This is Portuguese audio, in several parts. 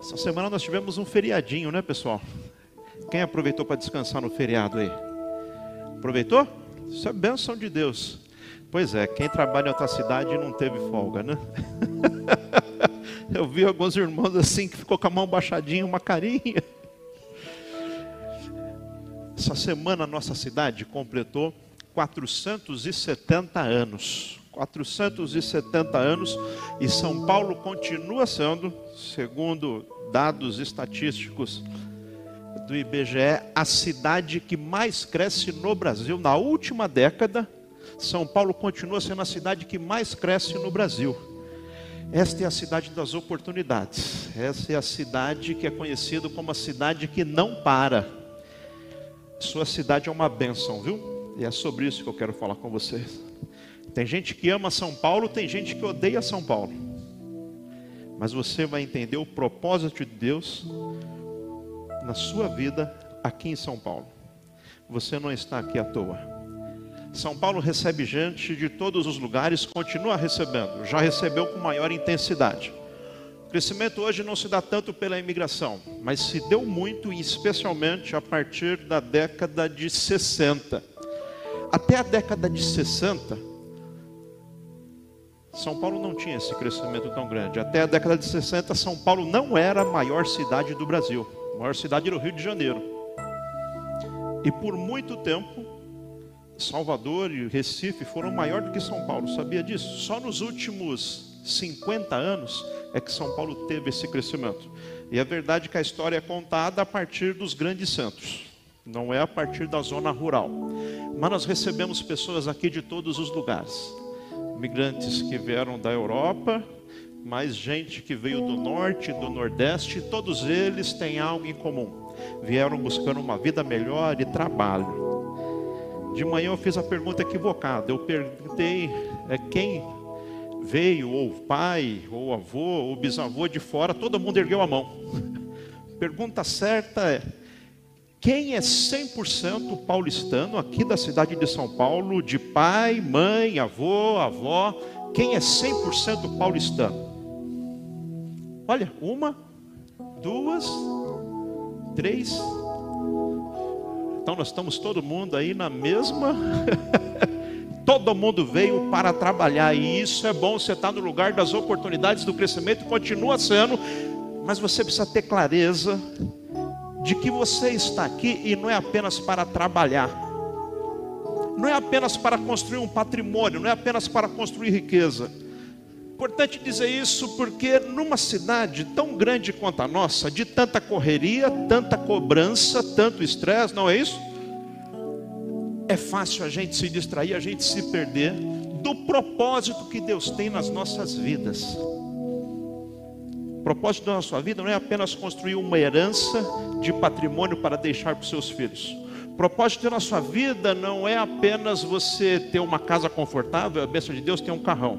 Essa semana nós tivemos um feriadinho, né, pessoal? Quem aproveitou para descansar no feriado aí? Aproveitou? Isso é bênção de Deus. Pois é, quem trabalha em outra cidade não teve folga, né? Eu vi alguns irmãos assim que ficou com a mão baixadinha, uma carinha. Essa semana a nossa cidade completou 470 anos. 470 anos e São Paulo continua sendo, segundo dados estatísticos do IBGE, a cidade que mais cresce no Brasil. Na última década, São Paulo continua sendo a cidade que mais cresce no Brasil. Esta é a cidade das oportunidades. Essa é a cidade que é conhecida como a cidade que não para. Sua cidade é uma bênção, viu? E é sobre isso que eu quero falar com vocês. Tem gente que ama São Paulo, tem gente que odeia São Paulo. Mas você vai entender o propósito de Deus na sua vida aqui em São Paulo. Você não está aqui à toa. São Paulo recebe gente de todos os lugares, continua recebendo, já recebeu com maior intensidade. O crescimento hoje não se dá tanto pela imigração, mas se deu muito, especialmente a partir da década de 60. Até a década de 60, são Paulo não tinha esse crescimento tão grande. Até a década de 60, São Paulo não era a maior cidade do Brasil. A maior cidade era o Rio de Janeiro. E por muito tempo, Salvador e Recife foram maior do que São Paulo. Sabia disso? Só nos últimos 50 anos é que São Paulo teve esse crescimento. E é verdade que a história é contada a partir dos grandes centros, não é a partir da zona rural. Mas nós recebemos pessoas aqui de todos os lugares migrantes que vieram da Europa, mais gente que veio do norte, do nordeste, todos eles têm algo em comum. Vieram buscando uma vida melhor e trabalho. De manhã eu fiz a pergunta equivocada. Eu perguntei é, quem veio, ou pai, ou avô, ou bisavô de fora, todo mundo ergueu a mão. Pergunta certa é: quem é 100% paulistano aqui da cidade de São Paulo, de pai, mãe, avô, avó? Quem é 100% paulistano? Olha, uma, duas, três. Então nós estamos todo mundo aí na mesma. todo mundo veio para trabalhar e isso é bom. Você está no lugar das oportunidades do crescimento, continua sendo, mas você precisa ter clareza de que você está aqui e não é apenas para trabalhar, não é apenas para construir um patrimônio, não é apenas para construir riqueza. Importante dizer isso porque numa cidade tão grande quanto a nossa, de tanta correria, tanta cobrança, tanto estresse, não é isso? É fácil a gente se distrair, a gente se perder do propósito que Deus tem nas nossas vidas. Propósito da sua vida não é apenas construir uma herança de patrimônio para deixar para os seus filhos. O propósito da sua vida não é apenas você ter uma casa confortável, a bênção de Deus tem um carrão.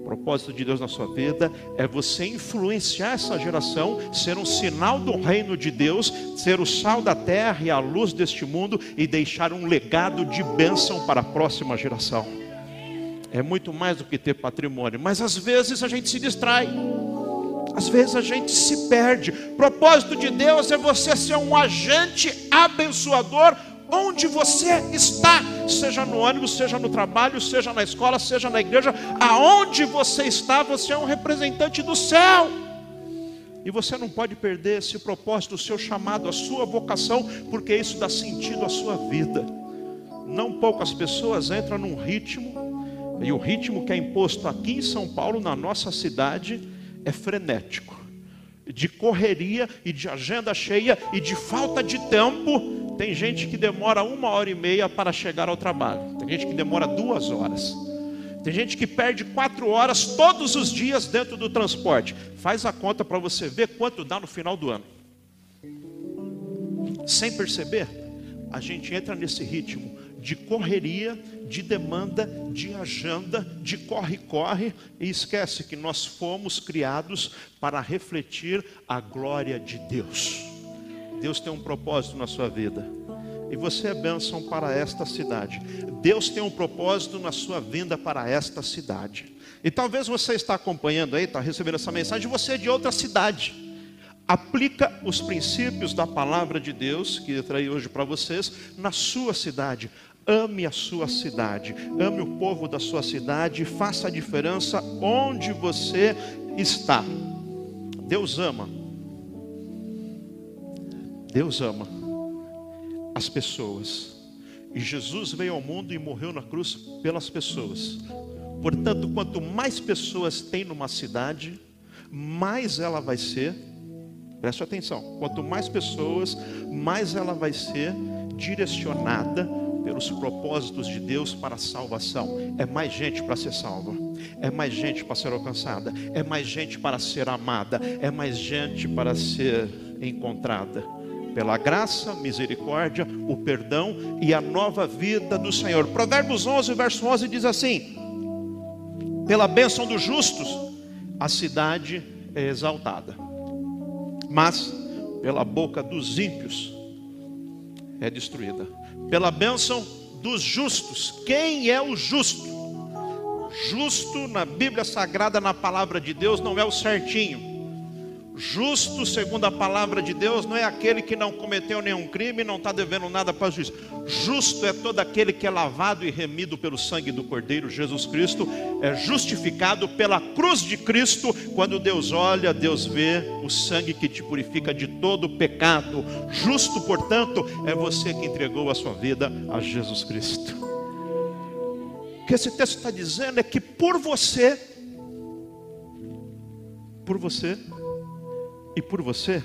O propósito de Deus na sua vida é você influenciar essa geração, ser um sinal do reino de Deus, ser o sal da terra e a luz deste mundo e deixar um legado de bênção para a próxima geração. É muito mais do que ter patrimônio, mas às vezes a gente se distrai. Às vezes a gente se perde. O propósito de Deus é você ser um agente abençoador onde você está, seja no ônibus, seja no trabalho, seja na escola, seja na igreja, aonde você está, você é um representante do céu. E você não pode perder esse propósito, o seu chamado, a sua vocação, porque isso dá sentido à sua vida. Não poucas pessoas entram num ritmo, e o ritmo que é imposto aqui em São Paulo, na nossa cidade, é frenético, de correria e de agenda cheia e de falta de tempo. Tem gente que demora uma hora e meia para chegar ao trabalho, tem gente que demora duas horas. Tem gente que perde quatro horas todos os dias dentro do transporte. Faz a conta para você ver quanto dá no final do ano. Sem perceber, a gente entra nesse ritmo de correria, de demanda, de agenda, de corre-corre, e esquece que nós fomos criados para refletir a glória de Deus. Deus tem um propósito na sua vida. E você é bênção para esta cidade. Deus tem um propósito na sua vinda para esta cidade. E talvez você está acompanhando aí, está recebendo essa mensagem, você é de outra cidade. aplica os princípios da palavra de Deus, que eu traí hoje para vocês, na sua cidade. Ame a sua cidade, ame o povo da sua cidade, faça a diferença onde você está. Deus ama. Deus ama as pessoas. E Jesus veio ao mundo e morreu na cruz pelas pessoas. Portanto, quanto mais pessoas tem numa cidade, mais ela vai ser, preste atenção, quanto mais pessoas, mais ela vai ser direcionada pelos propósitos de Deus para a salvação. É mais gente para ser salva, é mais gente para ser alcançada, é mais gente para ser amada, é mais gente para ser encontrada. Pela graça, misericórdia, o perdão e a nova vida do Senhor. Provérbios 11, verso 11 diz assim: Pela bênção dos justos, a cidade é exaltada, mas pela boca dos ímpios é destruída pela bênção dos justos. Quem é o justo? Justo na Bíblia Sagrada, na palavra de Deus, não é o certinho. Justo, segundo a palavra de Deus, não é aquele que não cometeu nenhum crime, não está devendo nada para o juiz. Justo é todo aquele que é lavado e remido pelo sangue do Cordeiro Jesus Cristo, é justificado pela cruz de Cristo. Quando Deus olha, Deus vê o sangue que te purifica de todo pecado. Justo, portanto, é você que entregou a sua vida a Jesus Cristo. O que esse texto está dizendo é que por você, por você, e por você,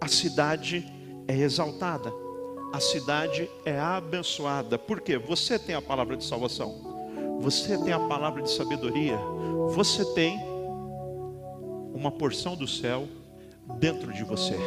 a cidade é exaltada, a cidade é abençoada. Por quê? Você tem a palavra de salvação, você tem a palavra de sabedoria, você tem uma porção do céu dentro de você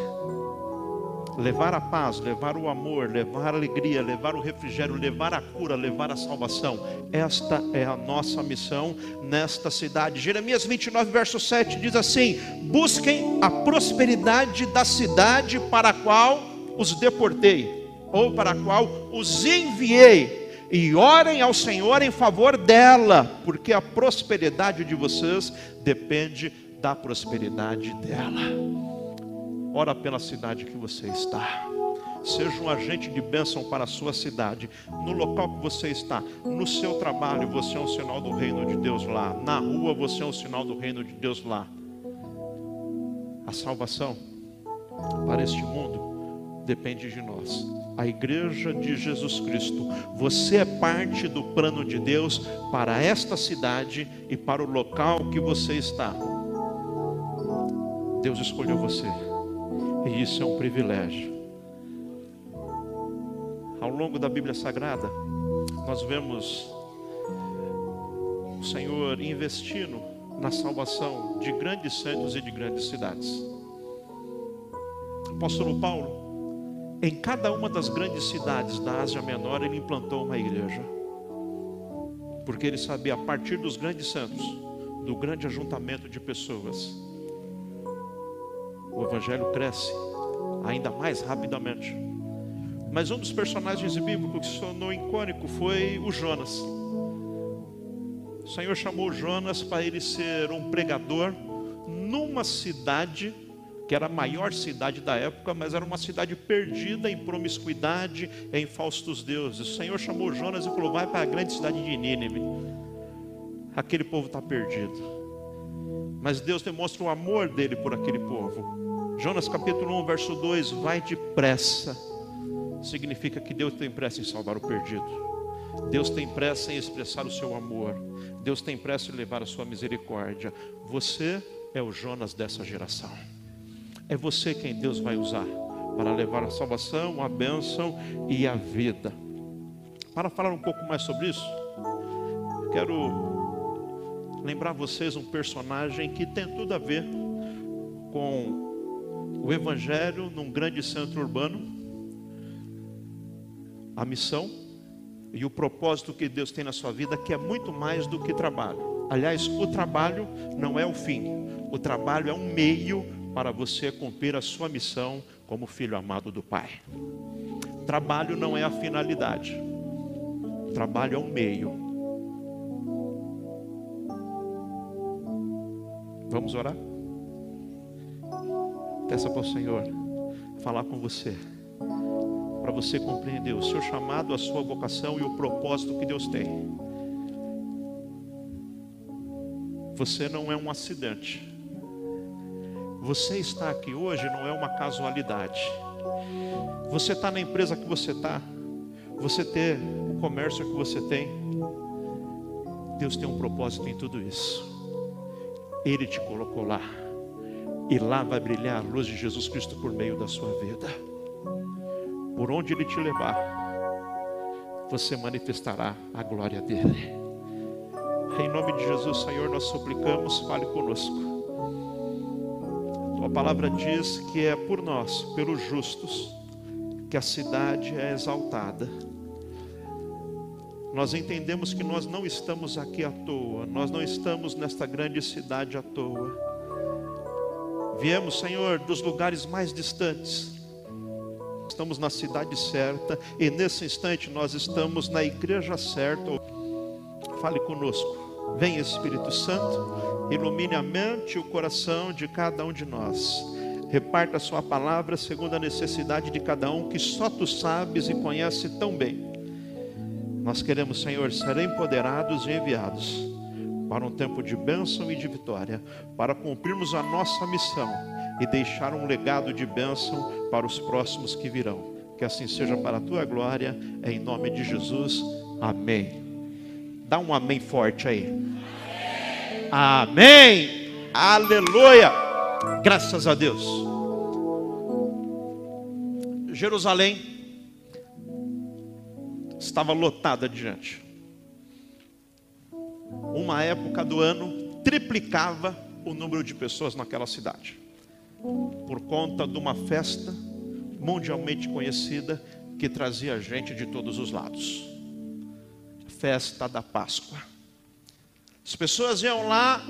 levar a paz, levar o amor, levar a alegria, levar o refrigério, levar a cura, levar a salvação. Esta é a nossa missão nesta cidade. Jeremias 29, verso 7 diz assim: Busquem a prosperidade da cidade para a qual os deportei, ou para a qual os enviei. E orem ao Senhor em favor dela, porque a prosperidade de vocês depende da prosperidade dela. Ora pela cidade que você está. Seja um agente de bênção para a sua cidade, no local que você está, no seu trabalho, você é um sinal do reino de Deus lá, na rua, você é um sinal do reino de Deus lá. A salvação para este mundo depende de nós. A igreja de Jesus Cristo, você é parte do plano de Deus para esta cidade e para o local que você está. Deus escolheu você. E isso é um privilégio. Ao longo da Bíblia Sagrada, nós vemos o Senhor investindo na salvação de grandes santos e de grandes cidades. Apóstolo Paulo, em cada uma das grandes cidades da Ásia Menor, ele implantou uma igreja. Porque ele sabia, a partir dos grandes santos, do grande ajuntamento de pessoas, o evangelho cresce ainda mais rapidamente. Mas um dos personagens bíblicos que se tornou icônico foi o Jonas. O Senhor chamou Jonas para ele ser um pregador numa cidade que era a maior cidade da época, mas era uma cidade perdida em promiscuidade, em falsos deuses. O Senhor chamou Jonas e falou: Vai para a grande cidade de Nínive. Aquele povo está perdido. Mas Deus demonstra o amor dele por aquele povo. Jonas capítulo 1, verso 2: Vai depressa, significa que Deus tem pressa em salvar o perdido, Deus tem pressa em expressar o seu amor, Deus tem pressa em levar a sua misericórdia. Você é o Jonas dessa geração, é você quem Deus vai usar para levar a salvação, a bênção e a vida. Para falar um pouco mais sobre isso, quero lembrar vocês um personagem que tem tudo a ver com o Evangelho num grande centro urbano, a missão e o propósito que Deus tem na sua vida, que é muito mais do que trabalho. Aliás, o trabalho não é o fim, o trabalho é um meio para você cumprir a sua missão como filho amado do Pai. Trabalho não é a finalidade, trabalho é um meio. Vamos orar? Peça para o Senhor falar com você, para você compreender o seu chamado, a sua vocação e o propósito que Deus tem. Você não é um acidente. Você está aqui hoje não é uma casualidade. Você está na empresa que você está, você ter o comércio que você tem. Deus tem um propósito em tudo isso. Ele te colocou lá. E lá vai brilhar a luz de Jesus Cristo por meio da sua vida. Por onde Ele te levar, você manifestará a glória dEle. Em nome de Jesus, Senhor, nós suplicamos, fale conosco. Tua palavra diz que é por nós, pelos justos, que a cidade é exaltada. Nós entendemos que nós não estamos aqui à toa, nós não estamos nesta grande cidade à toa. Viemos, Senhor, dos lugares mais distantes. Estamos na cidade certa e nesse instante nós estamos na igreja certa. Fale conosco. Vem Espírito Santo, ilumine a mente e o coração de cada um de nós. Reparta a sua palavra segundo a necessidade de cada um que só tu sabes e conhece tão bem. Nós queremos, Senhor, ser empoderados e enviados para um tempo de bênção e de vitória, para cumprirmos a nossa missão e deixar um legado de bênção para os próximos que virão. Que assim seja para a tua glória, em nome de Jesus. Amém. Dá um amém forte aí. Amém. amém. Aleluia. Graças a Deus. Jerusalém estava lotada gente uma época do ano, triplicava o número de pessoas naquela cidade, por conta de uma festa mundialmente conhecida que trazia gente de todos os lados festa da Páscoa. As pessoas iam lá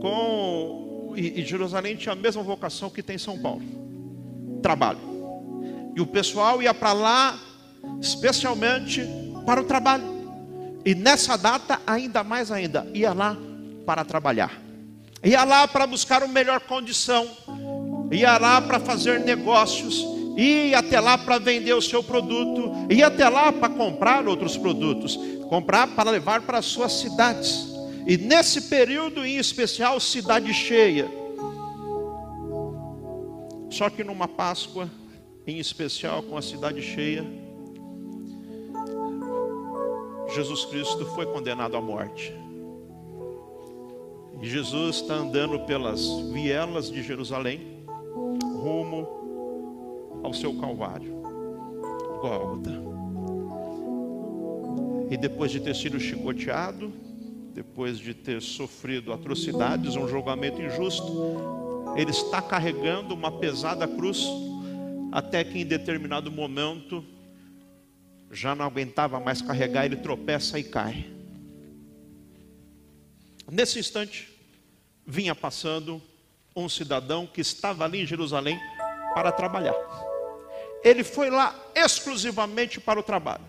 com. E Jerusalém tinha a mesma vocação que tem São Paulo: trabalho. E o pessoal ia para lá, especialmente para o trabalho. E nessa data, ainda mais ainda, ia lá para trabalhar. Ia lá para buscar uma melhor condição. Ia lá para fazer negócios. Ia até lá para vender o seu produto. Ia até lá para comprar outros produtos. Comprar para levar para as suas cidades. E nesse período em especial, cidade cheia. Só que numa Páscoa, em especial com a cidade cheia, Jesus Cristo foi condenado à morte. E Jesus está andando pelas vielas de Jerusalém, rumo ao seu Calvário, Gólgota. E depois de ter sido chicoteado, depois de ter sofrido atrocidades, um julgamento injusto, ele está carregando uma pesada cruz, até que em determinado momento já não aguentava mais carregar, ele tropeça e cai. Nesse instante, vinha passando um cidadão que estava ali em Jerusalém para trabalhar. Ele foi lá exclusivamente para o trabalho.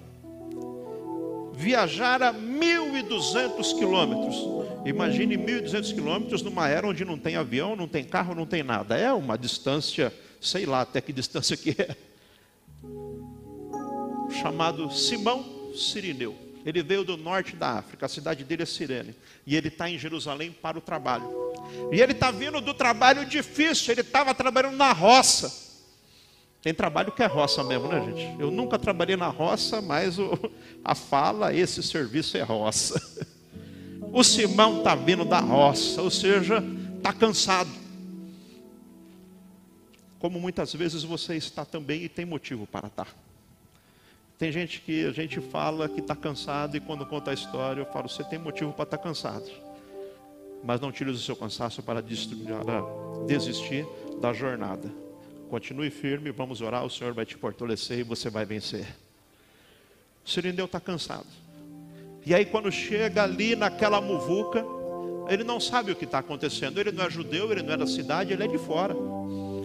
Viajara 1.200 quilômetros. Imagine 1.200 quilômetros numa era onde não tem avião, não tem carro, não tem nada. É uma distância, sei lá até que distância que é chamado Simão Sirineu. Ele veio do norte da África, a cidade dele é Sirene. E ele está em Jerusalém para o trabalho. E ele está vindo do trabalho difícil, ele estava trabalhando na roça. Tem trabalho que é roça mesmo, né, gente? Eu nunca trabalhei na roça, mas o, a fala, esse serviço é roça. O Simão está vindo da roça, ou seja, está cansado. Como muitas vezes você está também e tem motivo para estar. Tem gente que a gente fala que está cansado e quando conta a história eu falo, você tem motivo para estar tá cansado. Mas não tire o seu cansaço para desistir da jornada. Continue firme, vamos orar, o Senhor vai te fortalecer e você vai vencer. O Sirineu está cansado. E aí quando chega ali naquela muvuca, ele não sabe o que está acontecendo. Ele não é judeu, ele não é da cidade, ele é de fora.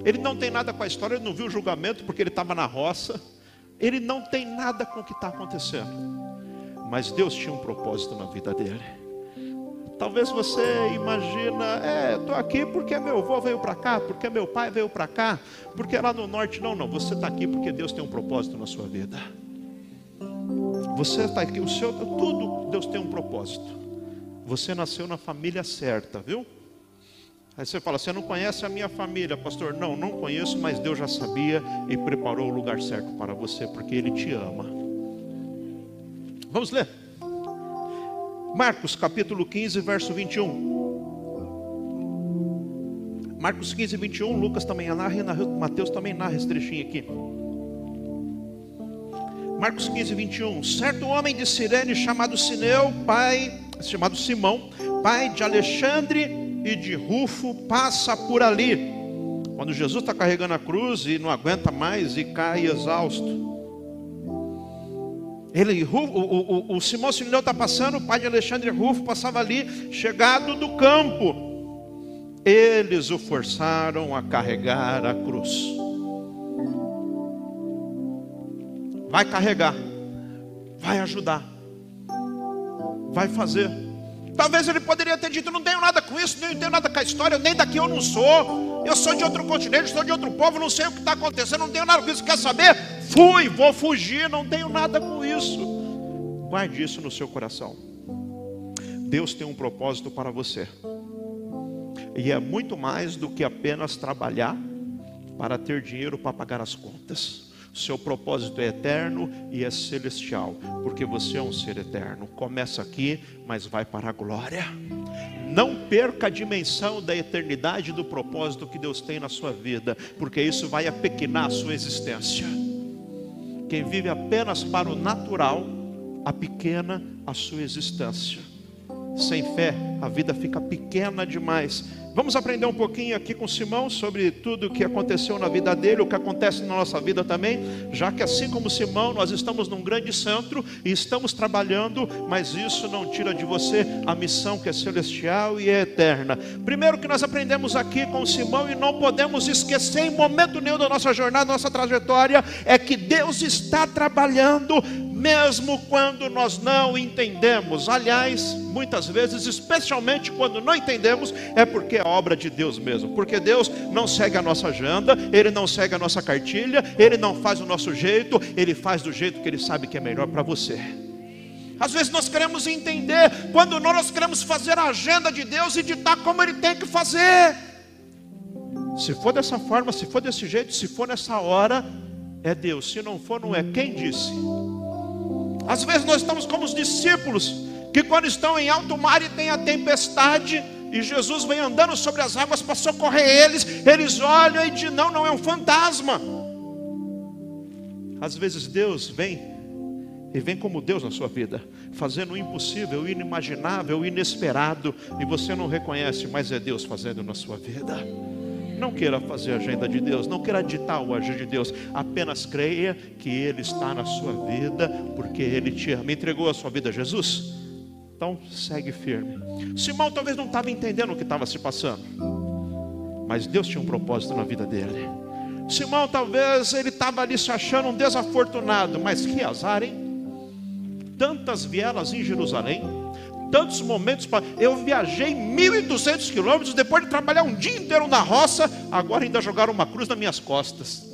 Ele não tem nada com a história, ele não viu o julgamento porque ele estava na roça. Ele não tem nada com o que está acontecendo. Mas Deus tinha um propósito na vida dele. Talvez você imagina, é, estou aqui porque meu avô veio para cá, porque meu pai veio para cá, porque lá no norte não, não. Você está aqui porque Deus tem um propósito na sua vida. Você está aqui, o seu tudo Deus tem um propósito. Você nasceu na família certa, viu? Aí você fala, você não conhece a minha família, pastor? Não, não conheço, mas Deus já sabia e preparou o lugar certo para você, porque Ele te ama. Vamos ler. Marcos capítulo 15, verso 21. Marcos 15, 21, Lucas também narra, Mateus também narra esse trechinho aqui. Marcos 15, 21. Certo homem de Sirene chamado Sineu, pai, chamado Simão, pai de Alexandre e de Rufo passa por ali. Quando Jesus está carregando a cruz e não aguenta mais e cai exausto. Ele, o, o, o, o Simão Sirineu está passando, o pai de Alexandre Rufo passava ali, chegado do campo. Eles o forçaram a carregar a cruz. Vai carregar, vai ajudar, vai fazer. Talvez ele poderia ter dito: não tenho nada com isso, não tenho nada com a história, nem daqui eu não sou. Eu sou de outro continente, sou de outro povo, não sei o que está acontecendo, não tenho nada com isso. Quer saber? Fui, vou fugir, não tenho nada com isso. Guarde isso no seu coração. Deus tem um propósito para você, e é muito mais do que apenas trabalhar para ter dinheiro para pagar as contas. Seu propósito é eterno e é celestial, porque você é um ser eterno. Começa aqui, mas vai para a glória. Não perca a dimensão da eternidade do propósito que Deus tem na sua vida, porque isso vai apequenar a sua existência. Quem vive apenas para o natural, apequena a sua existência. Sem fé, a vida fica pequena demais Vamos aprender um pouquinho aqui com Simão sobre tudo o que aconteceu na vida dele, o que acontece na nossa vida também, já que assim como Simão, nós estamos num grande centro e estamos trabalhando, mas isso não tira de você a missão que é celestial e é eterna. Primeiro que nós aprendemos aqui com Simão e não podemos esquecer em momento nenhum da nossa jornada, da nossa trajetória, é que Deus está trabalhando mesmo quando nós não entendemos. Aliás, muitas vezes, especialmente quando não entendemos, é porque é obra de Deus mesmo. Porque Deus não segue a nossa agenda, Ele não segue a nossa cartilha, Ele não faz o nosso jeito, Ele faz do jeito que Ele sabe que é melhor para você. Às vezes nós queremos entender, quando nós queremos fazer a agenda de Deus e ditar como Ele tem que fazer. Se for dessa forma, se for desse jeito, se for nessa hora, é Deus. Se não for, não é. Quem disse? Às vezes nós estamos como os discípulos, que quando estão em alto mar e tem a tempestade, e Jesus vem andando sobre as águas para socorrer eles, eles olham e dizem: Não, não é um fantasma. Às vezes Deus vem e vem como Deus na sua vida, fazendo o impossível, o inimaginável, o inesperado, e você não reconhece, mas é Deus fazendo na sua vida. Não queira fazer a agenda de Deus, não queira ditar o agir de Deus, apenas creia que Ele está na sua vida, porque Ele te ama. Entregou a sua vida a Jesus? Então segue firme. Simão talvez não estava entendendo o que estava se passando, mas Deus tinha um propósito na vida dele. Simão talvez ele estava ali se achando um desafortunado, mas que azar, hein? Tantas vielas em Jerusalém, tantos momentos. Eu viajei 1.200 quilômetros depois de trabalhar um dia inteiro na roça. Agora ainda jogaram uma cruz nas minhas costas.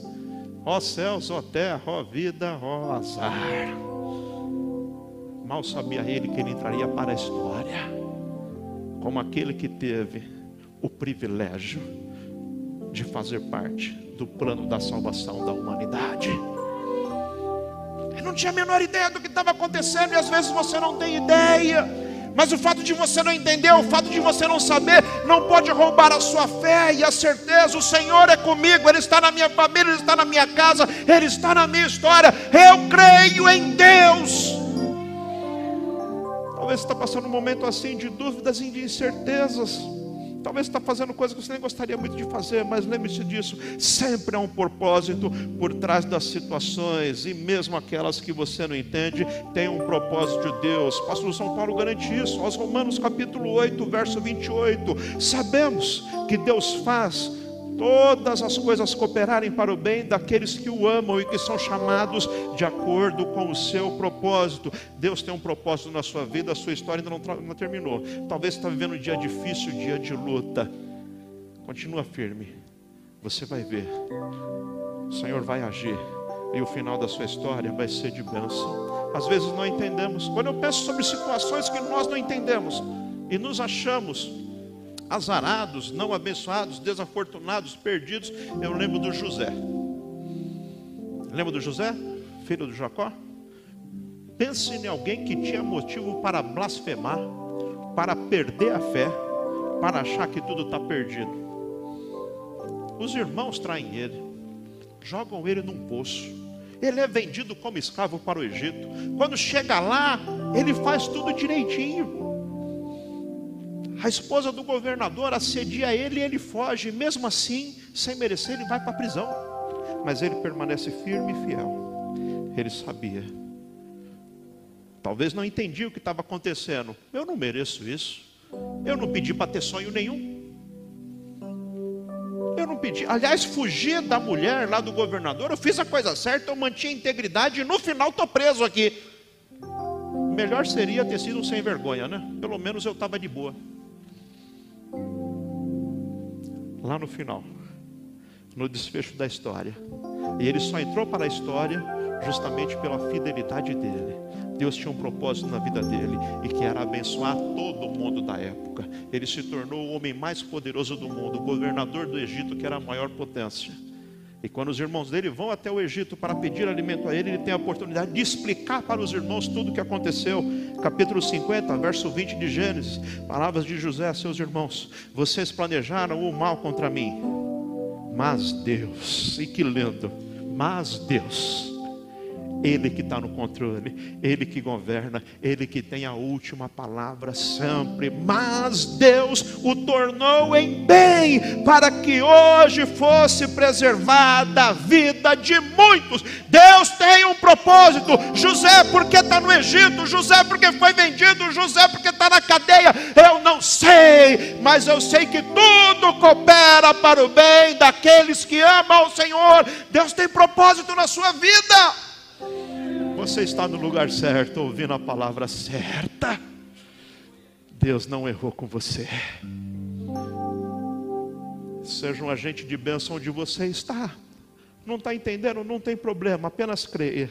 Ó céus, ó terra, ó vida, ó azar. Mal sabia ele que ele entraria para a história como aquele que teve o privilégio de fazer parte do plano da salvação da humanidade. Eu não tinha a menor ideia do que estava acontecendo, e às vezes você não tem ideia. Mas o fato de você não entender, o fato de você não saber, não pode roubar a sua fé e a certeza. O Senhor é comigo, Ele está na minha família, Ele está na minha casa, Ele está na minha história. Eu creio em Deus. Talvez você está passando um momento assim de dúvidas e de incertezas. Talvez está fazendo coisas que você nem gostaria muito de fazer, mas lembre-se disso: sempre há um propósito por trás das situações, e mesmo aquelas que você não entende, tem um propósito de Deus. Pastor São Paulo garante isso, aos Romanos capítulo 8, verso 28. Sabemos que Deus faz todas as coisas cooperarem para o bem daqueles que o amam e que são chamados de acordo com o seu propósito. Deus tem um propósito na sua vida, a sua história ainda não, não terminou. Talvez você está vivendo um dia difícil, um dia de luta. Continua firme. Você vai ver. O Senhor vai agir. E o final da sua história vai ser de bênção. Às vezes não entendemos. Quando eu penso sobre situações que nós não entendemos e nos achamos azarados, não abençoados, desafortunados, perdidos. Eu lembro do José. Lembra do José, filho de Jacó? Pense em alguém que tinha motivo para blasfemar, para perder a fé, para achar que tudo está perdido. Os irmãos traem ele, jogam ele num poço. Ele é vendido como escravo para o Egito. Quando chega lá, ele faz tudo direitinho. A esposa do governador assedia ele e ele foge. Mesmo assim, sem merecer, ele vai para a prisão. Mas ele permanece firme e fiel. Ele sabia. Talvez não entendia o que estava acontecendo. Eu não mereço isso. Eu não pedi para ter sonho nenhum. Eu não pedi. Aliás, fugir da mulher lá do governador, eu fiz a coisa certa, eu mantinha a integridade e no final estou preso aqui. Melhor seria ter sido um sem vergonha, né? Pelo menos eu estava de boa. Lá no final, no desfecho da história. E ele só entrou para a história justamente pela fidelidade dele. Deus tinha um propósito na vida dele e que era abençoar todo mundo da época. Ele se tornou o homem mais poderoso do mundo, o governador do Egito, que era a maior potência. E quando os irmãos dele vão até o Egito para pedir alimento a ele, ele tem a oportunidade de explicar para os irmãos tudo o que aconteceu. Capítulo 50, verso 20 de Gênesis. Palavras de José a seus irmãos: Vocês planejaram o mal contra mim, mas Deus, e que lindo, mas Deus ele que está no controle, Ele que governa, Ele que tem a última palavra sempre. Mas Deus o tornou em bem, para que hoje fosse preservada a vida de muitos. Deus tem um propósito. José, porque está no Egito, José, porque foi vendido, José, porque está na cadeia. Eu não sei, mas eu sei que tudo coopera para o bem daqueles que amam o Senhor. Deus tem propósito na sua vida. Você está no lugar certo, ouvindo a palavra certa. Deus não errou com você. Seja um agente de bênção onde você está. Não está entendendo? Não tem problema, apenas creia.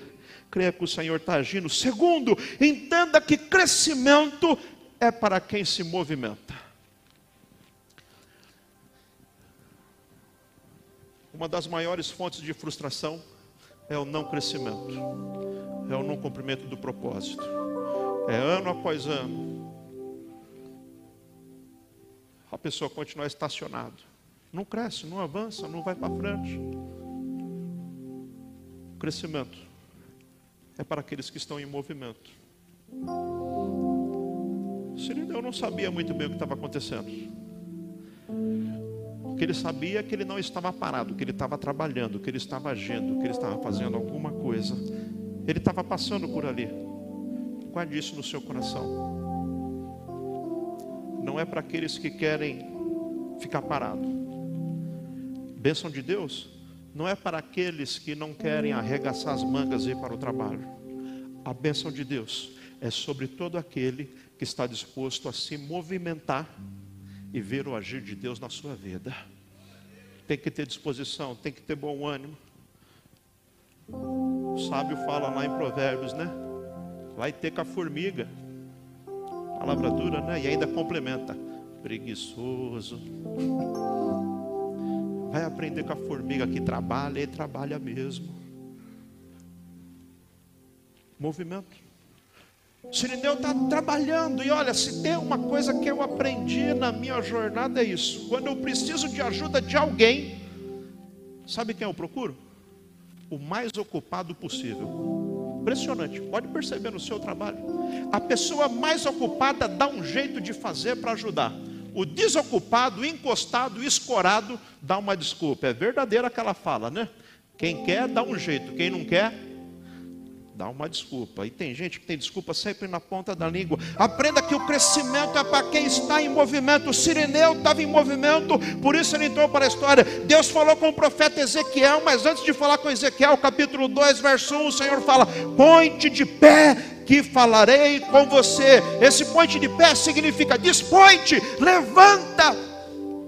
Creia que o Senhor está agindo. Segundo, entenda que crescimento é para quem se movimenta. Uma das maiores fontes de frustração é o não crescimento, é o não cumprimento do propósito. É ano após ano. A pessoa continua estacionada. Não cresce, não avança, não vai para frente. O crescimento é para aqueles que estão em movimento. Eu não sabia muito bem o que estava acontecendo que ele sabia que ele não estava parado, que ele estava trabalhando, que ele estava agindo, que ele estava fazendo alguma coisa. Ele estava passando por ali. Guarde isso no seu coração. Não é para aqueles que querem ficar parado. Bênção de Deus não é para aqueles que não querem arregaçar as mangas e ir para o trabalho. A bênção de Deus é sobre todo aquele que está disposto a se movimentar e ver o agir de Deus na sua vida. Tem que ter disposição, tem que ter bom ânimo. O sábio fala lá em Provérbios, né? Vai ter com a formiga. Palavra dura, né? E ainda complementa. Preguiçoso. Vai aprender com a formiga que trabalha e trabalha mesmo. Movimento. Sirineu está trabalhando, e olha, se tem uma coisa que eu aprendi na minha jornada é isso: quando eu preciso de ajuda de alguém, sabe quem eu procuro? O mais ocupado possível. Impressionante, pode perceber no seu trabalho. A pessoa mais ocupada dá um jeito de fazer para ajudar. O desocupado, encostado, escorado, dá uma desculpa. É verdadeira aquela fala, né? Quem quer, dá um jeito. Quem não quer, dá uma desculpa. E tem gente que tem desculpa sempre na ponta da língua. Aprenda que o crescimento é para quem está em movimento. O Sirineu estava em movimento, por isso ele entrou para a história. Deus falou com o profeta Ezequiel, mas antes de falar com Ezequiel, capítulo 2, verso 1, o Senhor fala: Põe-te de pé, que falarei com você. Esse ponte de pé significa dispõe-te, levanta.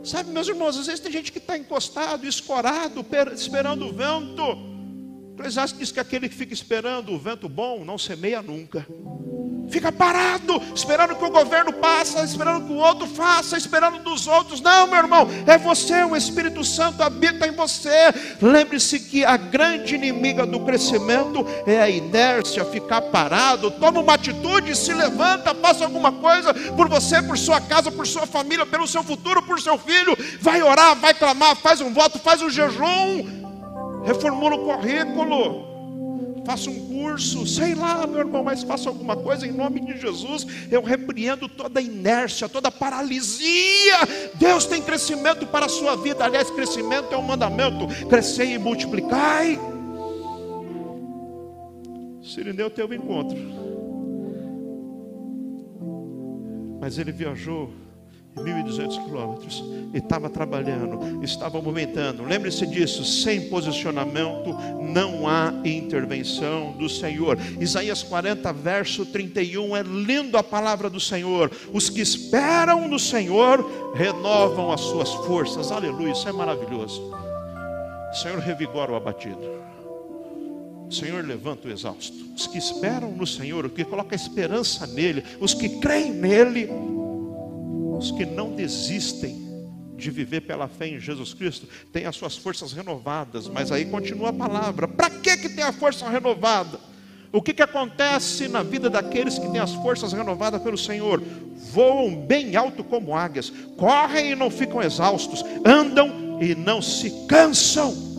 Sabe, meus irmãos, às vezes tem gente que está encostado, escorado, esperando o vento. Eclesiastes diz que aquele que fica esperando o vento bom não semeia nunca. Fica parado, esperando que o governo passe, esperando que o outro faça, esperando dos outros. Não, meu irmão, é você, o Espírito Santo habita em você. Lembre-se que a grande inimiga do crescimento é a inércia, ficar parado. Toma uma atitude, se levanta, faça alguma coisa por você, por sua casa, por sua família, pelo seu futuro, por seu filho. Vai orar, vai clamar, faz um voto, faz um jejum reformula o currículo, faça um curso, sei lá, meu irmão, mas faça alguma coisa em nome de Jesus. Eu repreendo toda inércia, toda paralisia. Deus tem crescimento para a sua vida. Aliás, crescimento é um mandamento: crescer e multiplicai. Sirineu teve um encontro, mas ele viajou 1.200 quilômetros, e estava trabalhando, estava movimentando. Lembre-se disso: sem posicionamento não há intervenção do Senhor. Isaías 40, verso 31, é lindo a palavra do Senhor. Os que esperam no Senhor renovam as suas forças. Aleluia, isso é maravilhoso. O Senhor revigora o abatido. O Senhor levanta o exausto. Os que esperam no Senhor, os que colocam a esperança nele, os que creem nele, os que não desistem de viver pela fé em Jesus Cristo têm as suas forças renovadas, mas aí continua a palavra: para que, que tem a força renovada? O que, que acontece na vida daqueles que têm as forças renovadas pelo Senhor? Voam bem alto como águias, correm e não ficam exaustos, andam e não se cansam.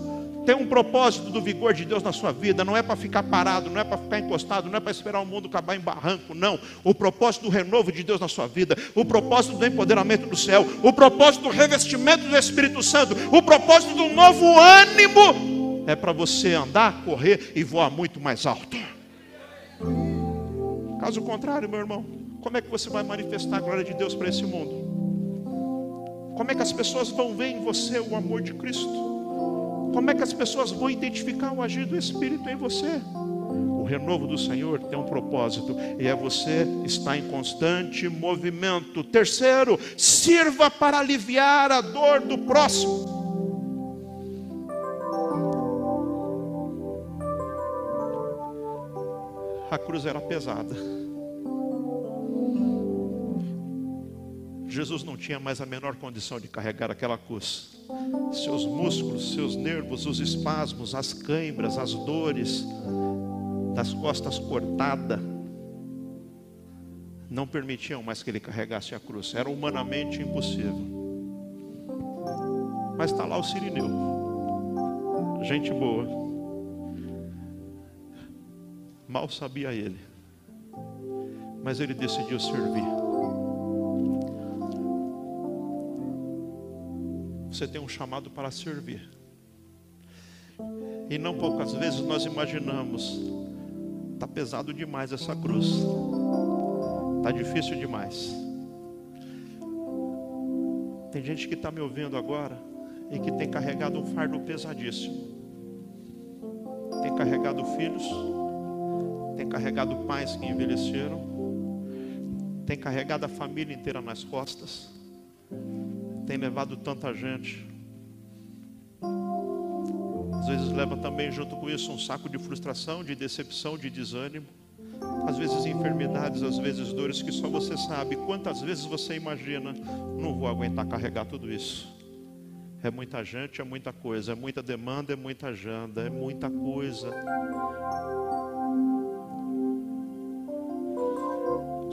Tem um propósito do vigor de Deus na sua vida, não é para ficar parado, não é para ficar encostado, não é para esperar o mundo acabar em barranco, não. O propósito do renovo de Deus na sua vida, o propósito do empoderamento do céu, o propósito do revestimento do Espírito Santo, o propósito do novo ânimo é para você andar, correr e voar muito mais alto. Caso contrário, meu irmão, como é que você vai manifestar a glória de Deus para esse mundo? Como é que as pessoas vão ver em você o amor de Cristo? Como é que as pessoas vão identificar o agir do Espírito em você? O renovo do Senhor tem um propósito e é você estar em constante movimento. Terceiro, sirva para aliviar a dor do próximo. A cruz era pesada. Jesus não tinha mais a menor condição de carregar aquela cruz. Seus músculos, seus nervos, os espasmos, as câimbras, as dores das costas cortadas não permitiam mais que ele carregasse a cruz. Era humanamente impossível. Mas está lá o Sirineu, gente boa. Mal sabia ele, mas ele decidiu servir. Você tem um chamado para servir. E não poucas vezes nós imaginamos, está pesado demais essa cruz, está difícil demais. Tem gente que está me ouvindo agora e que tem carregado um fardo pesadíssimo. Tem carregado filhos, tem carregado pais que envelheceram, tem carregado a família inteira nas costas tem levado tanta gente. Às vezes leva também junto com isso um saco de frustração, de decepção, de desânimo. Às vezes enfermidades, às vezes dores que só você sabe. Quantas vezes você imagina, não vou aguentar carregar tudo isso. É muita gente, é muita coisa, é muita demanda, é muita agenda, é muita coisa.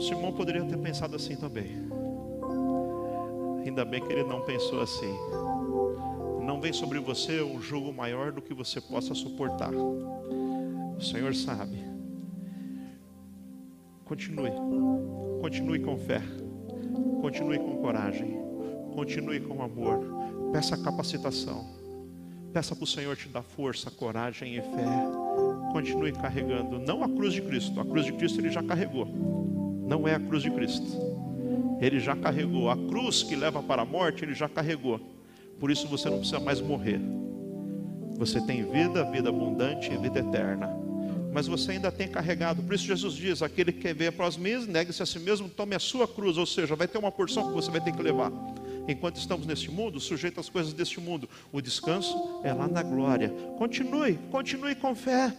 Simão poderia ter pensado assim também. Ainda bem que ele não pensou assim. Não vem sobre você um jugo maior do que você possa suportar. O Senhor sabe. Continue. Continue com fé. Continue com coragem. Continue com amor. Peça capacitação. Peça para o Senhor te dar força, coragem e fé. continue carregando, não a cruz de Cristo, a cruz de Cristo ele já carregou, não é a cruz de Cristo, ele já carregou, a cruz que leva para a morte, ele já carregou, por isso você não precisa mais morrer, você tem vida, vida abundante e vida eterna, mas você ainda tem carregado, por isso Jesus diz: aquele que quer ver após mim, negue-se a si mesmo, tome a sua cruz, ou seja, vai ter uma porção que você vai ter que levar. Enquanto estamos neste mundo, sujeito às coisas deste mundo. O descanso é lá na glória. Continue, continue com fé.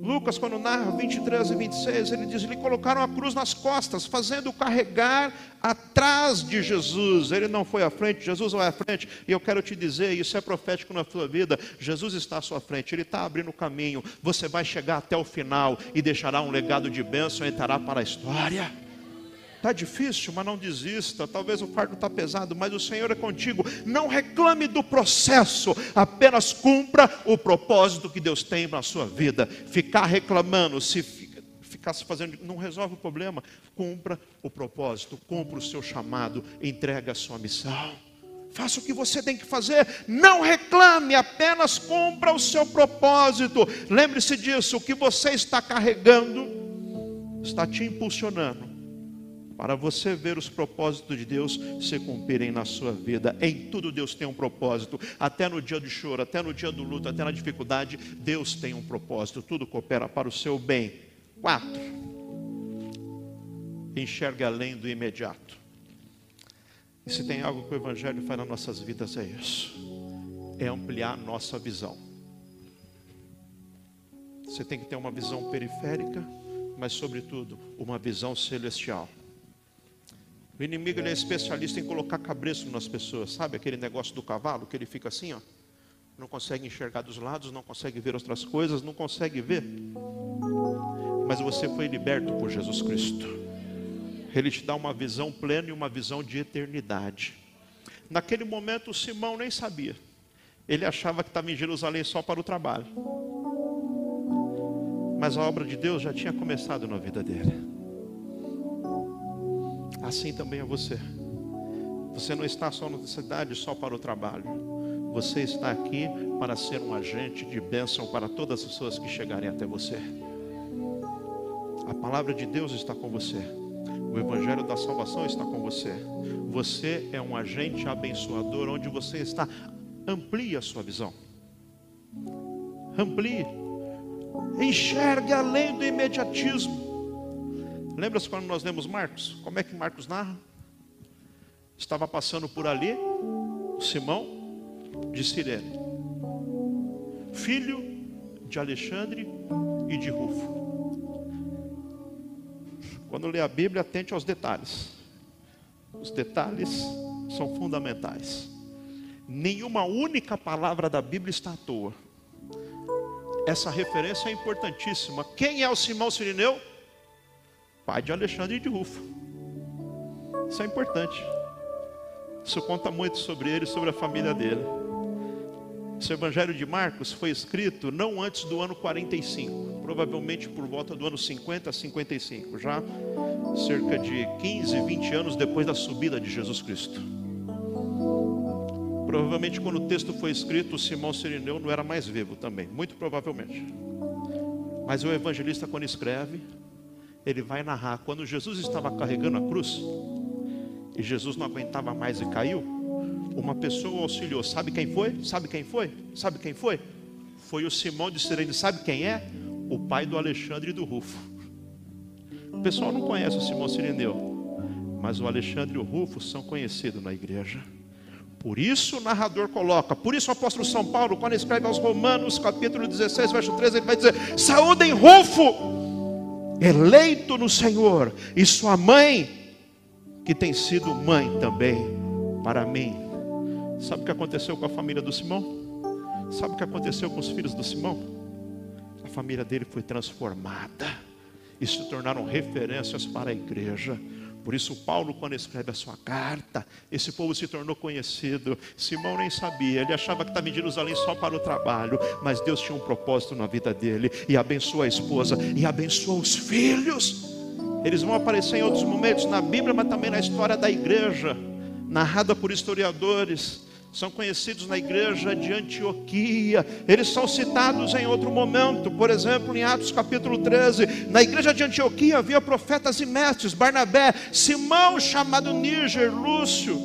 Lucas, quando narra 23 e 26, ele diz: lhe colocaram a cruz nas costas, fazendo carregar atrás de Jesus. Ele não foi à frente, Jesus vai à frente. E eu quero te dizer: isso é profético na sua vida. Jesus está à sua frente, ele está abrindo o caminho. Você vai chegar até o final e deixará um legado de bênção e entrará para a história. Está difícil, mas não desista. Talvez o fardo está pesado, mas o Senhor é contigo. Não reclame do processo, apenas cumpra o propósito que Deus tem na sua vida. Ficar reclamando, se ficar se fazendo, não resolve o problema. Cumpra o propósito, cumpra o seu chamado, entrega a sua missão. Faça o que você tem que fazer, não reclame, apenas cumpra o seu propósito. Lembre-se disso: o que você está carregando está te impulsionando para você ver os propósitos de Deus se cumprirem na sua vida. Em tudo Deus tem um propósito, até no dia do choro, até no dia do luto, até na dificuldade, Deus tem um propósito, tudo coopera para o seu bem. Quatro, enxergue além do imediato. E se tem algo que o Evangelho faz nas nossas vidas é isso, é ampliar nossa visão. Você tem que ter uma visão periférica, mas sobretudo uma visão celestial. O inimigo é especialista em colocar cabreço nas pessoas, sabe aquele negócio do cavalo que ele fica assim, ó, não consegue enxergar dos lados, não consegue ver outras coisas, não consegue ver. Mas você foi liberto por Jesus Cristo. Ele te dá uma visão plena e uma visão de eternidade. Naquele momento, Simão nem sabia. Ele achava que estava em Jerusalém só para o trabalho. Mas a obra de Deus já tinha começado na vida dele assim também é você. Você não está só na cidade só para o trabalho. Você está aqui para ser um agente de bênção para todas as pessoas que chegarem até você. A palavra de Deus está com você. O evangelho da salvação está com você. Você é um agente abençoador onde você está. Amplie a sua visão. Amplie. Enxergue além do imediatismo. Lembra-se quando nós lemos Marcos? Como é que Marcos narra? Estava passando por ali Simão de Sirene, filho de Alexandre e de Rufo. Quando lê a Bíblia, atente aos detalhes. Os detalhes são fundamentais. Nenhuma única palavra da Bíblia está à toa. Essa referência é importantíssima. Quem é o Simão Sirineu? Pai de Alexandre de Rufo. Isso é importante. Isso conta muito sobre ele e sobre a família dele. Esse Evangelho de Marcos foi escrito não antes do ano 45, provavelmente por volta do ano 50 a 55, já cerca de 15, 20 anos depois da subida de Jesus Cristo. Provavelmente quando o texto foi escrito, Simão Sirineu não era mais vivo também, muito provavelmente. Mas o evangelista quando escreve, ele vai narrar quando Jesus estava carregando a cruz e Jesus não aguentava mais e caiu. Uma pessoa auxiliou. Sabe quem foi? Sabe quem foi? Sabe quem foi? Foi o Simão de Sirene. Sabe quem é? O pai do Alexandre e do Rufo. O pessoal não conhece o Simão Sireneu, mas o Alexandre e o Rufo são conhecidos na igreja. Por isso o narrador coloca, por isso o apóstolo São Paulo, quando escreve aos Romanos, capítulo 16, verso 13, ele vai dizer: Saúdem Rufo, eleito no Senhor, e sua mãe, que tem sido mãe também para mim. Sabe o que aconteceu com a família do Simão? Sabe o que aconteceu com os filhos do Simão? A família dele foi transformada e se tornaram referências para a igreja. Por isso, Paulo, quando escreve a sua carta, esse povo se tornou conhecido. Simão nem sabia, ele achava que estava em Jerusalém só para o trabalho, mas Deus tinha um propósito na vida dele, e abençoou a esposa, e abençoou os filhos. Eles vão aparecer em outros momentos na Bíblia, mas também na história da igreja, narrada por historiadores. São conhecidos na igreja de Antioquia. Eles são citados em outro momento, por exemplo, em Atos capítulo 13. Na igreja de Antioquia havia profetas e mestres: Barnabé, Simão, chamado Níger, Lúcio,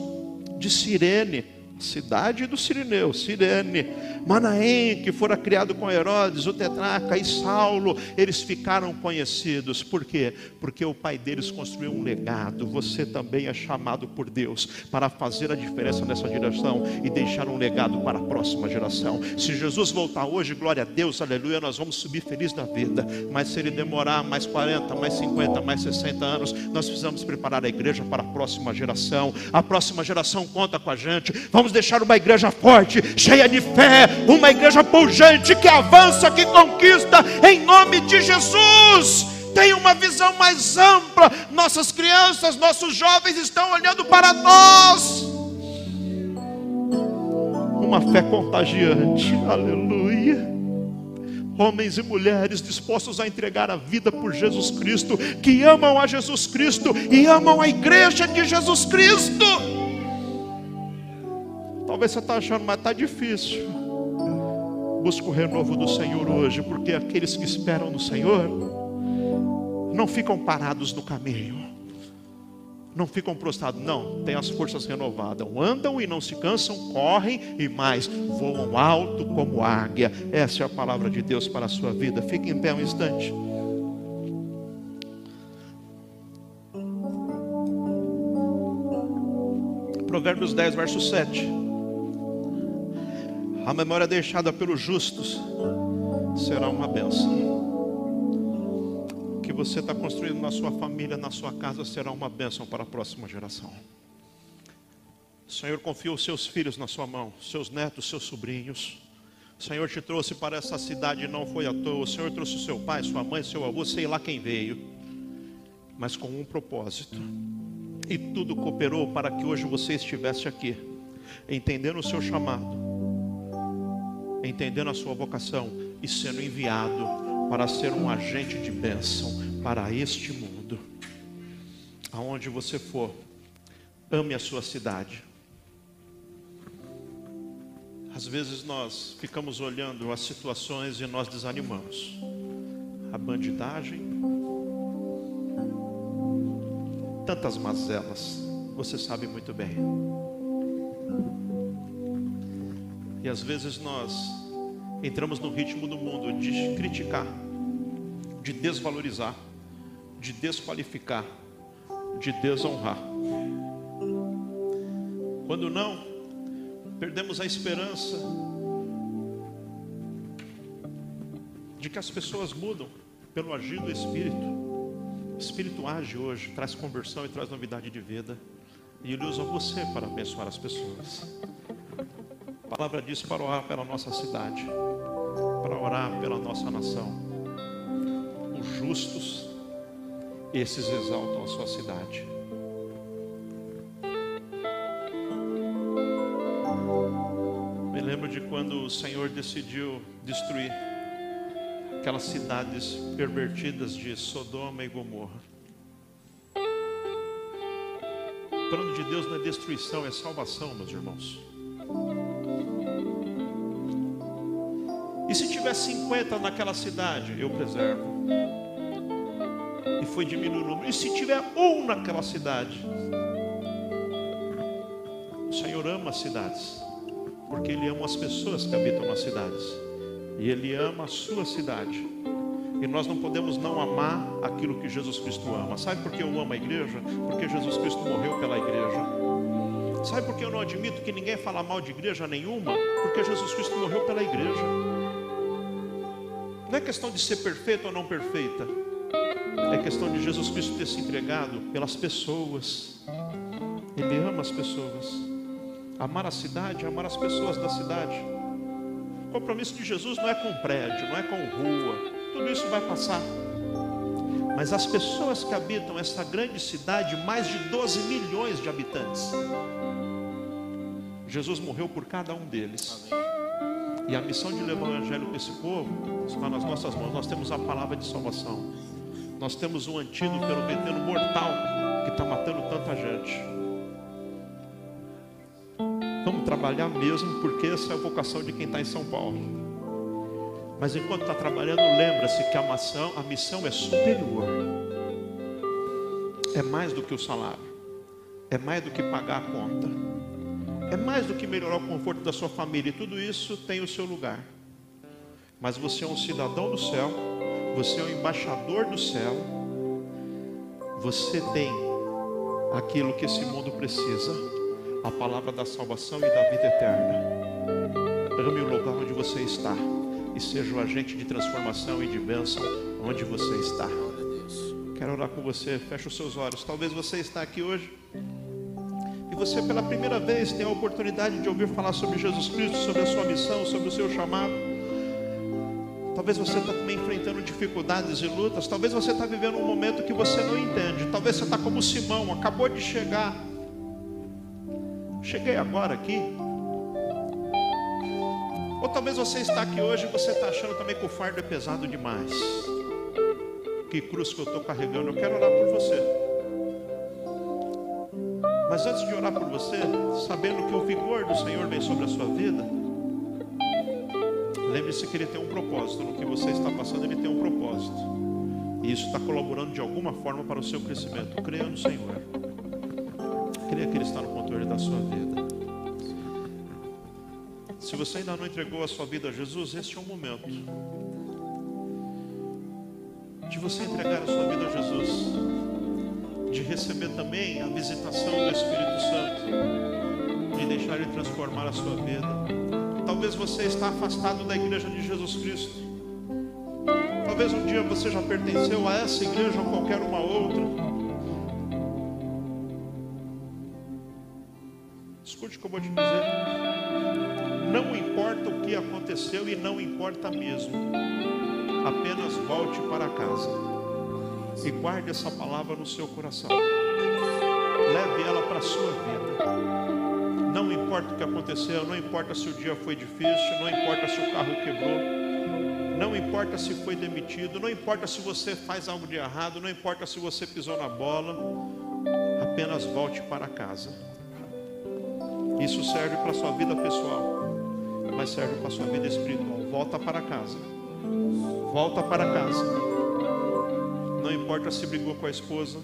de Cirene cidade do Sirineu, Sirene, Manaém, que fora criado com Herodes, o tetraca e Saulo, eles ficaram conhecidos. Por quê? Porque o pai deles construiu um legado. Você também é chamado por Deus para fazer a diferença nessa direção e deixar um legado para a próxima geração. Se Jesus voltar hoje, glória a Deus, aleluia, nós vamos subir feliz da vida. Mas se ele demorar mais 40, mais 50, mais 60 anos, nós precisamos preparar a igreja para a próxima geração. A próxima geração conta com a gente. Vamos deixar uma igreja forte, cheia de fé, uma igreja pujante que avança, que conquista, em nome de Jesus. Tem uma visão mais ampla. Nossas crianças, nossos jovens estão olhando para nós. Uma fé contagiante, aleluia homens e mulheres dispostos a entregar a vida por Jesus Cristo, que amam a Jesus Cristo e amam a igreja de Jesus Cristo. Talvez você está achando, mas está difícil. Busca o renovo do Senhor hoje, porque aqueles que esperam no Senhor não ficam parados no caminho, não ficam prostrados, não, têm as forças renovadas, andam e não se cansam, correm e mais, voam alto como águia. Essa é a palavra de Deus para a sua vida. Fique em pé um instante. Provérbios 10, verso 7. A memória deixada pelos justos será uma benção. O que você está construindo na sua família, na sua casa, será uma bênção para a próxima geração. O Senhor confiou seus filhos na sua mão, seus netos, seus sobrinhos. O Senhor te trouxe para essa cidade e não foi à toa. O Senhor trouxe seu pai, sua mãe, seu avô, sei lá quem veio, mas com um propósito. E tudo cooperou para que hoje você estivesse aqui, entendendo o seu chamado entendendo a sua vocação e sendo enviado para ser um agente de bênção para este mundo. Aonde você for, ame a sua cidade. Às vezes nós ficamos olhando as situações e nós desanimamos. A bandidagem, tantas mazelas, você sabe muito bem. E às vezes nós entramos no ritmo do mundo de criticar, de desvalorizar, de desqualificar, de desonrar. Quando não, perdemos a esperança de que as pessoas mudam pelo agir do Espírito. O Espírito age hoje, traz conversão e traz novidade de vida. E Ele usa você para abençoar as pessoas. Palavra diz para orar pela nossa cidade, para orar pela nossa nação. Os justos, esses exaltam a sua cidade. Me lembro de quando o Senhor decidiu destruir aquelas cidades pervertidas de Sodoma e Gomorra. O plano de Deus não é destruição, é salvação, meus irmãos. Tiver 50 naquela cidade, eu preservo. E foi diminuindo o número. E se tiver um naquela cidade, o Senhor ama as cidades, porque Ele ama as pessoas que habitam nas cidades, e Ele ama a sua cidade. E nós não podemos não amar aquilo que Jesus Cristo ama. Sabe por que eu amo a igreja? Porque Jesus Cristo morreu pela igreja. Sabe por que eu não admito que ninguém fala mal de igreja nenhuma? Porque Jesus Cristo morreu pela igreja. É questão de ser perfeito ou não perfeita. É questão de Jesus Cristo ter se entregado pelas pessoas. Ele ama as pessoas. Amar a cidade, amar as pessoas da cidade. O compromisso de Jesus não é com prédio, não é com rua. Tudo isso vai passar. Mas as pessoas que habitam essa grande cidade, mais de 12 milhões de habitantes, Jesus morreu por cada um deles. Amém. E a missão de levar o evangelho para esse povo está nas nossas mãos. Nós temos a palavra de salvação. Nós temos um antídoto pelo veneno mortal que está matando tanta gente. Vamos trabalhar mesmo, porque essa é a vocação de quem está em São Paulo. Mas enquanto está trabalhando, lembra-se que a missão, a missão é superior. É mais do que o salário. É mais do que pagar a conta. É mais do que melhorar o conforto da sua família. E tudo isso tem o seu lugar. Mas você é um cidadão do céu. Você é um embaixador do céu. Você tem aquilo que esse mundo precisa: a palavra da salvação e da vida eterna. Ame o lugar onde você está e seja o agente de transformação e de bênção onde você está. Quero orar com você, feche os seus olhos. Talvez você está aqui hoje e você pela primeira vez tem a oportunidade de ouvir falar sobre Jesus Cristo, sobre a sua missão, sobre o seu chamado. Talvez você está também enfrentando dificuldades e lutas. Talvez você está vivendo um momento que você não entende. Talvez você está como Simão, acabou de chegar. Cheguei agora aqui. Ou talvez você está aqui hoje e você está achando também que o fardo é pesado demais. Que cruz que eu estou carregando, eu quero orar por você. Mas antes de orar por você, sabendo que o vigor do Senhor vem sobre a sua vida, lembre-se que Ele tem um propósito. No que você está passando, Ele tem um propósito. E isso está colaborando de alguma forma para o seu crescimento. Creia no Senhor. Creia que Ele está no controle da sua vida. Se você ainda não entregou a sua vida a Jesus, este é o momento de você entregar a sua vida a Jesus, de receber também a visitação do Espírito Santo, de deixar Ele transformar a sua vida. Talvez você está afastado da igreja de Jesus Cristo. Talvez um dia você já pertenceu a essa igreja ou qualquer uma outra. Escute o que eu vou te dizer. Não importa o que aconteceu e não importa mesmo. Apenas volte para casa e guarde essa palavra no seu coração. Leve ela para a sua vida. Não importa o que aconteceu, não importa se o dia foi difícil, não importa se o carro quebrou, não importa se foi demitido, não importa se você faz algo de errado, não importa se você pisou na bola, apenas volte para casa. Isso serve para a sua vida pessoal, mas serve para a sua vida espiritual. Volta para casa. Volta para casa. Não importa se brigou com a esposa,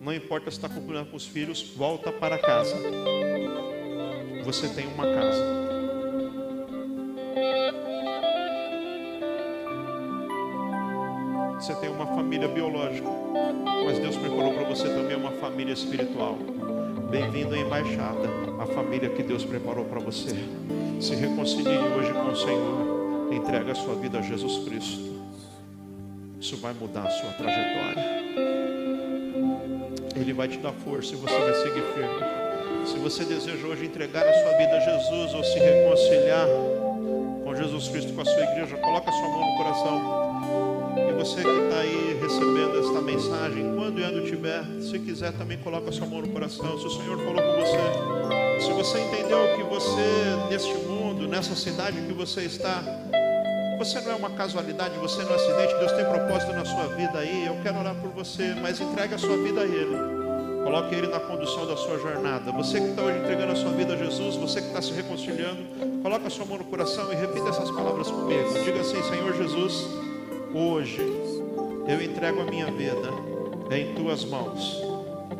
não importa se está concluindo com os filhos, volta para casa. Você tem uma casa. Você tem uma família biológica, mas Deus preparou para você também uma família espiritual. Bem-vindo à embaixada, a família que Deus preparou para você. Se reconcilie hoje com o Senhor. Entrega a sua vida a Jesus Cristo. Isso vai mudar a sua trajetória. Ele vai te dar força e você vai seguir firme. Se você deseja hoje entregar a sua vida a Jesus ou se reconciliar com Jesus Cristo, com a sua igreja, coloca a sua mão no coração. E você que está aí recebendo esta mensagem, quando e onde tiver, se quiser também coloca a sua mão no coração. Se o Senhor falou com você, se você entendeu que você, neste mundo, nessa cidade que você está, você não é uma casualidade, você não é um acidente, Deus tem propósito na sua vida aí. Eu quero orar por você, mas entregue a sua vida a Ele. Coloque Ele na condução da sua jornada. Você que está hoje entregando a sua vida a Jesus, você que está se reconciliando, coloque a sua mão no coração e repita essas palavras comigo. Diga assim: Senhor Jesus, hoje eu entrego a minha vida em tuas mãos.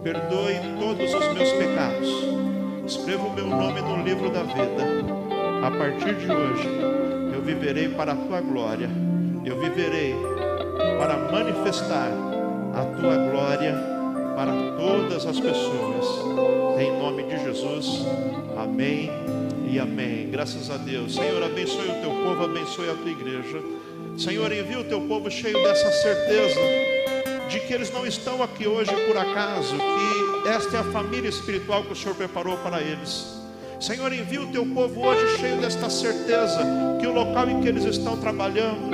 Perdoe todos os meus pecados. Escreva o meu nome no livro da vida. A partir de hoje, eu viverei para a tua glória. Eu viverei para manifestar a tua glória para todas as pessoas. Em nome de Jesus. Amém e amém. Graças a Deus. Senhor, abençoe o teu povo, abençoe a tua igreja. Senhor, envia o teu povo cheio dessa certeza de que eles não estão aqui hoje por acaso, que esta é a família espiritual que o Senhor preparou para eles. Senhor, envia o teu povo hoje cheio desta certeza que o local em que eles estão trabalhando,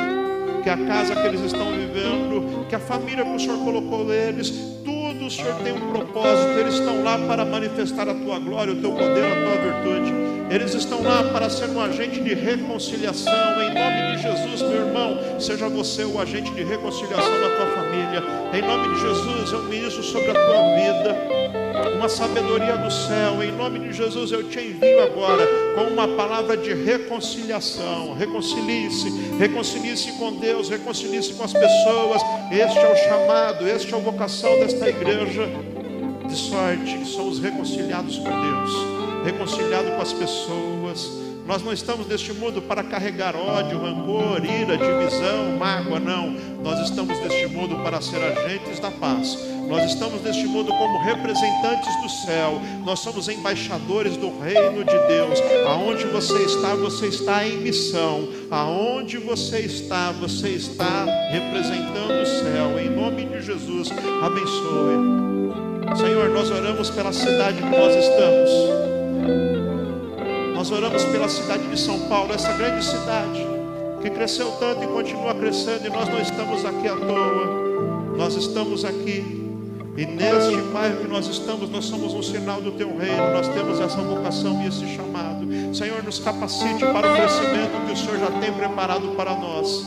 que a casa que eles estão vivendo, que a família que o Senhor colocou neles, tudo o Senhor tem um propósito, eles estão lá para manifestar a tua glória, o teu poder, a tua virtude. Eles estão lá para ser um agente de reconciliação. Em nome de Jesus, meu irmão, seja você o agente de reconciliação da tua família. Em nome de Jesus, eu ministro sobre a tua vida. Uma sabedoria do céu. Em nome de Jesus, eu te envio agora com uma palavra de reconciliação. Reconcilie-se, reconcilie-se com Deus, reconcilie-se com as pessoas. Este é o chamado, este é a vocação desta igreja. De sorte que somos reconciliados com Deus, reconciliados com as pessoas nós não estamos neste mundo para carregar ódio, rancor, ira, divisão, mágoa, não. Nós estamos neste mundo para ser agentes da paz. Nós estamos neste mundo como representantes do céu. Nós somos embaixadores do reino de Deus. Aonde você está, você está em missão. Aonde você está, você está representando o céu. Em nome de Jesus, abençoe. Senhor, nós oramos pela cidade que nós estamos. Nós oramos pela cidade de São Paulo, essa grande cidade que cresceu tanto e continua crescendo, e nós não estamos aqui à toa, nós estamos aqui, e neste bairro que nós estamos, nós somos um sinal do Teu reino, nós temos essa vocação e esse chamado. Senhor, nos capacite para o crescimento que o Senhor já tem preparado para nós.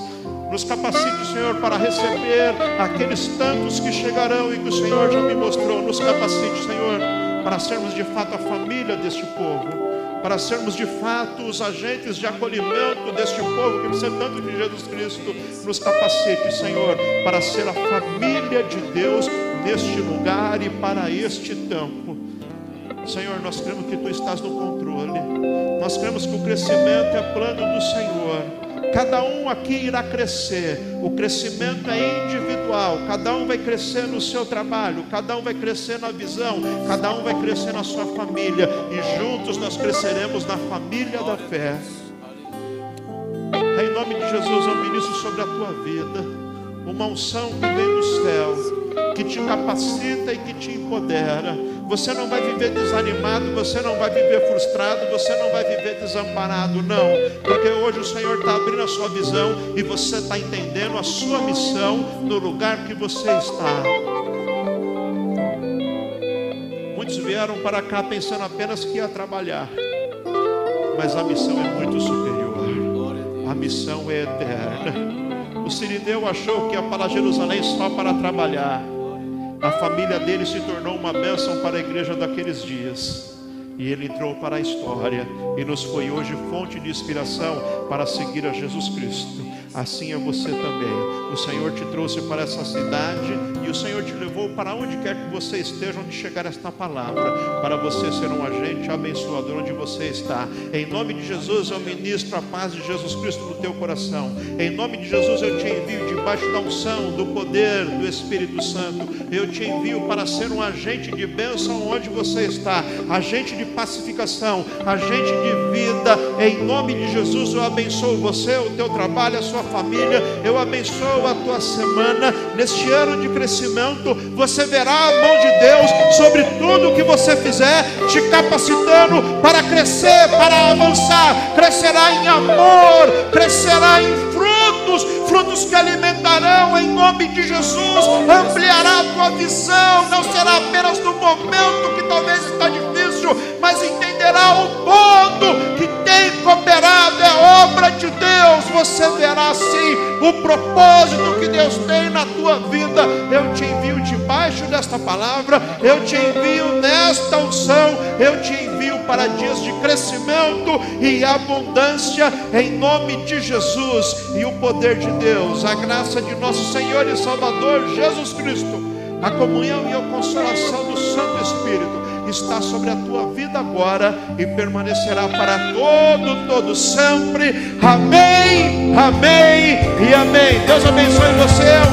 Nos capacite, Senhor, para receber aqueles tantos que chegarão e que o Senhor já me mostrou. Nos capacite, Senhor, para sermos de fato a família deste povo para sermos de fato os agentes de acolhimento deste povo que precisa tanto de Jesus Cristo. Nos capacite, Senhor, para ser a família de Deus neste lugar e para este tempo. Senhor, nós cremos que Tu estás no controle. Nós cremos que o crescimento é plano do Senhor. Cada um aqui irá crescer. O crescimento é individual. Cada um vai crescer no seu trabalho, cada um vai crescer na visão, cada um vai crescer na sua família e juntos nós cresceremos na família da fé. Em nome de Jesus, eu ministro sobre a tua vida uma unção que vem do céu, que te capacita e que te empodera você não vai viver desanimado, você não vai viver frustrado, você não vai viver desamparado, não. Porque hoje o Senhor está abrindo a sua visão e você está entendendo a sua missão no lugar que você está. Muitos vieram para cá pensando apenas que ia trabalhar, mas a missão é muito superior. A missão é eterna. Sirineu achou que ia para Jerusalém só para trabalhar. A família dele se tornou uma bênção para a igreja daqueles dias. E ele entrou para a história e nos foi hoje fonte de inspiração para seguir a Jesus Cristo assim é você também. O Senhor te trouxe para essa cidade e o Senhor te levou para onde quer que você esteja, onde chegar esta palavra, para você ser um agente abençoador onde você está. Em nome de Jesus, eu ministro a paz de Jesus Cristo no teu coração. Em nome de Jesus, eu te envio debaixo da unção, do poder do Espírito Santo. Eu te envio para ser um agente de bênção onde você está, agente de pacificação, agente de vida. Em nome de Jesus, eu abençoo você, o teu trabalho, a sua família. Eu abençoo a tua semana. Neste ano de crescimento, você verá a mão de Deus sobre tudo que você fizer, te capacitando para crescer, para avançar. Crescerá em amor, crescerá em frutos, frutos que alimentarão em nome de Jesus. Ampliará a tua visão, não será apenas no momento que talvez está difícil, mas entenderá o todo que tem cooperado, é obra de Deus. Você verá assim o propósito que Deus tem na tua vida. Eu te envio debaixo desta palavra, eu te envio nesta unção, eu te envio para dias de crescimento e abundância, em nome de Jesus e o poder de Deus, a graça de nosso Senhor e Salvador Jesus Cristo, a comunhão e a consolação do Santo Espírito está sobre a tua vida agora e permanecerá para todo, todo sempre. Amém, amém e amém. Deus abençoe você.